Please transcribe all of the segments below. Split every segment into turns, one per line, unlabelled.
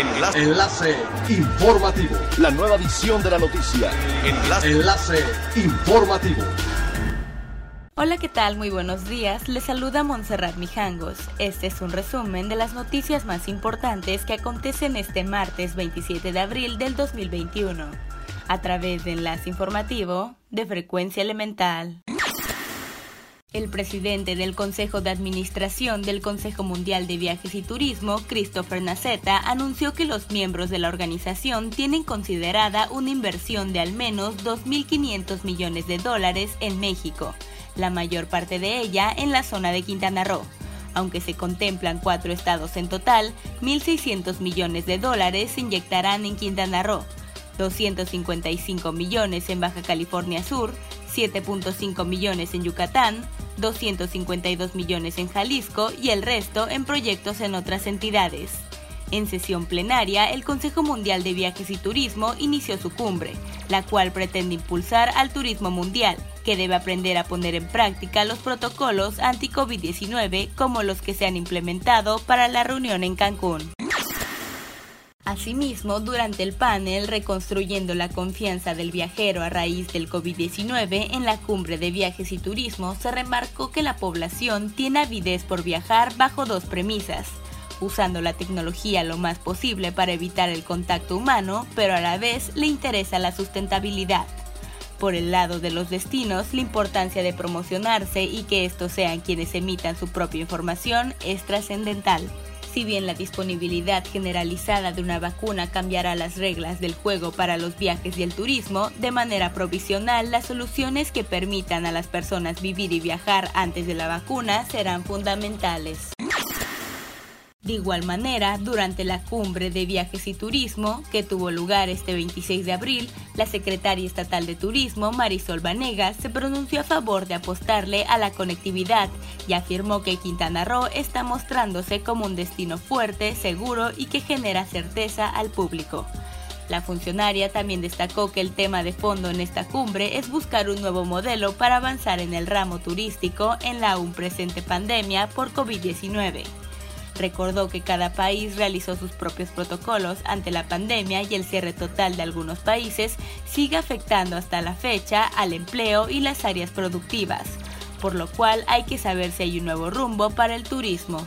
Enlace. Enlace informativo.
La nueva edición de la noticia.
Enlace. Enlace informativo.
Hola, ¿qué tal? Muy buenos días. Les saluda Montserrat Mijangos. Este es un resumen de las noticias más importantes que acontecen este martes 27 de abril del 2021. A través de Enlace Informativo de Frecuencia Elemental. El presidente del Consejo de Administración del Consejo Mundial de Viajes y Turismo, Christopher Naceta, anunció que los miembros de la organización tienen considerada una inversión de al menos 2.500 millones de dólares en México, la mayor parte de ella en la zona de Quintana Roo. Aunque se contemplan cuatro estados en total, 1.600 millones de dólares se inyectarán en Quintana Roo, 255 millones en Baja California Sur, 7.5 millones en Yucatán, 252 millones en Jalisco y el resto en proyectos en otras entidades. En sesión plenaria, el Consejo Mundial de Viajes y Turismo inició su cumbre, la cual pretende impulsar al turismo mundial, que debe aprender a poner en práctica los protocolos anti-COVID-19 como los que se han implementado para la reunión en Cancún. Asimismo, durante el panel Reconstruyendo la confianza del viajero a raíz del COVID-19 en la cumbre de viajes y turismo, se remarcó que la población tiene avidez por viajar bajo dos premisas, usando la tecnología lo más posible para evitar el contacto humano, pero a la vez le interesa la sustentabilidad. Por el lado de los destinos, la importancia de promocionarse y que estos sean quienes emitan su propia información es trascendental. Si bien la disponibilidad generalizada de una vacuna cambiará las reglas del juego para los viajes y el turismo, de manera provisional las soluciones que permitan a las personas vivir y viajar antes de la vacuna serán fundamentales. De igual manera, durante la cumbre de viajes y turismo, que tuvo lugar este 26 de abril, la secretaria estatal de Turismo, Marisol Vanegas, se pronunció a favor de apostarle a la conectividad y afirmó que Quintana Roo está mostrándose como un destino fuerte, seguro y que genera certeza al público. La funcionaria también destacó que el tema de fondo en esta cumbre es buscar un nuevo modelo para avanzar en el ramo turístico en la aún presente pandemia por COVID-19. Recordó que cada país realizó sus propios protocolos ante la pandemia y el cierre total de algunos países sigue afectando hasta la fecha al empleo y las áreas productivas, por lo cual hay que saber si hay un nuevo rumbo para el turismo.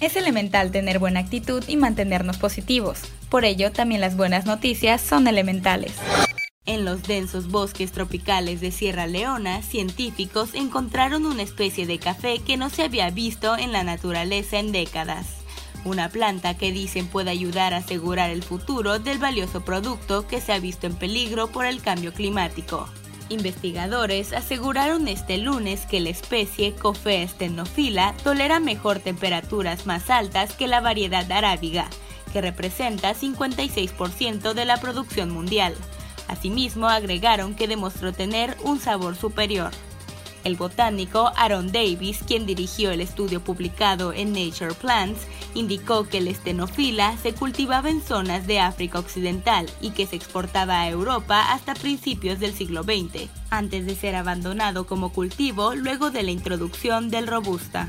Es elemental tener buena actitud y mantenernos positivos. Por ello, también las buenas noticias son elementales. En los densos bosques tropicales de Sierra Leona, científicos encontraron una especie de café que no se había visto en la naturaleza en décadas. Una planta que dicen puede ayudar a asegurar el futuro del valioso producto que se ha visto en peligro por el cambio climático. Investigadores aseguraron este lunes que la especie Coffea stenophila tolera mejor temperaturas más altas que la variedad arábiga, que representa 56% de la producción mundial. Asimismo, agregaron que demostró tener un sabor superior. El botánico Aaron Davis, quien dirigió el estudio publicado en Nature Plants, indicó que el estenofila se cultivaba en zonas de África Occidental y que se exportaba a Europa hasta principios del siglo XX, antes de ser abandonado como cultivo luego de la introducción del robusta.